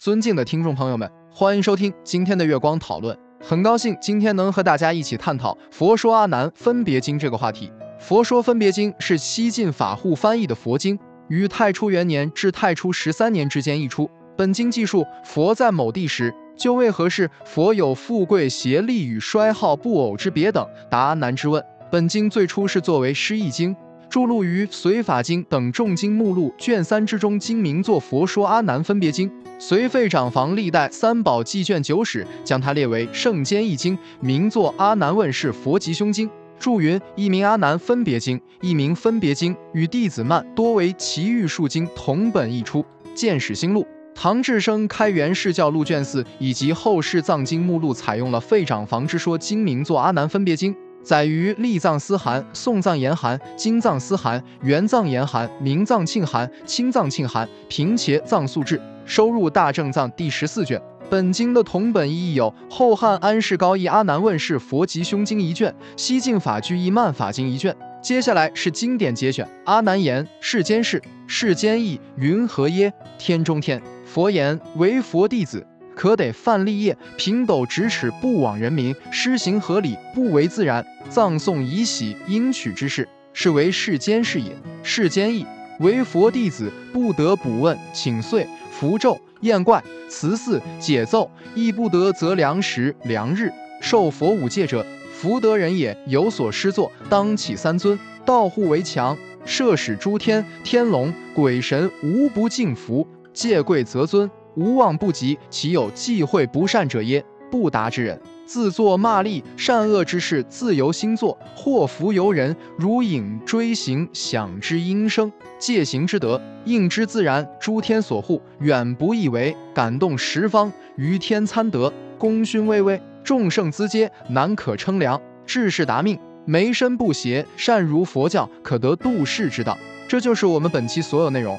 尊敬的听众朋友们，欢迎收听今天的月光讨论。很高兴今天能和大家一起探讨《佛说阿难分别经》这个话题。《佛说分别经》是西晋法护翻译的佛经，于太初元年至太初十三年之间译出。本经记述佛在某地时，就为何事佛有富贵邪力与衰耗不偶之别等，答阿难之问。本经最初是作为诗译经。著录于《随法经》等众经目录卷三之中，经名作《佛说阿难分别经》。隋废长房历代三宝记卷九史将它列为圣间一经，名作《阿难问世佛吉凶经》。注云：一名阿难分别经，一名分别经，与弟子曼多为奇遇数经同本一出。见史新录，唐智生开元释教录卷四以及后世藏经目录采用了废长房之说，经名作《阿难分别经》。载于立藏思函、宋藏言函、金藏思函、元藏言函、明藏庆函、清藏庆函、平茄藏素志，收入大正藏第十四卷。本经的同本译有后汉安世高译阿难问世佛吉凶经一卷，西晋法居译曼法经一卷。接下来是经典节选：阿难言：世间事，世间意，云何耶？天中天。佛言：为佛弟子。可得范立业，平斗咫尺，不枉人民，施行合理，不为自然。葬送以喜应取之事，是为世间事也。世间义，为佛弟子不得补问请岁符咒验怪辞祀解奏，亦不得择良时良日受佛五戒者，福德人也。有所施作，当起三尊，道护为强，摄使诸天天龙鬼神无不敬服，戒贵则尊。无往不及，岂有忌讳不善者耶？不达之人，自作骂力，善恶之事自由心作，祸福由人。如影追形，想之音声，戒行之德，应之自然。诸天所护，远不以为，感动十方，于天参得，功勋巍巍，众圣资阶，难可称量。志士达命，眉身不邪，善如佛教，可得度世之道。这就是我们本期所有内容。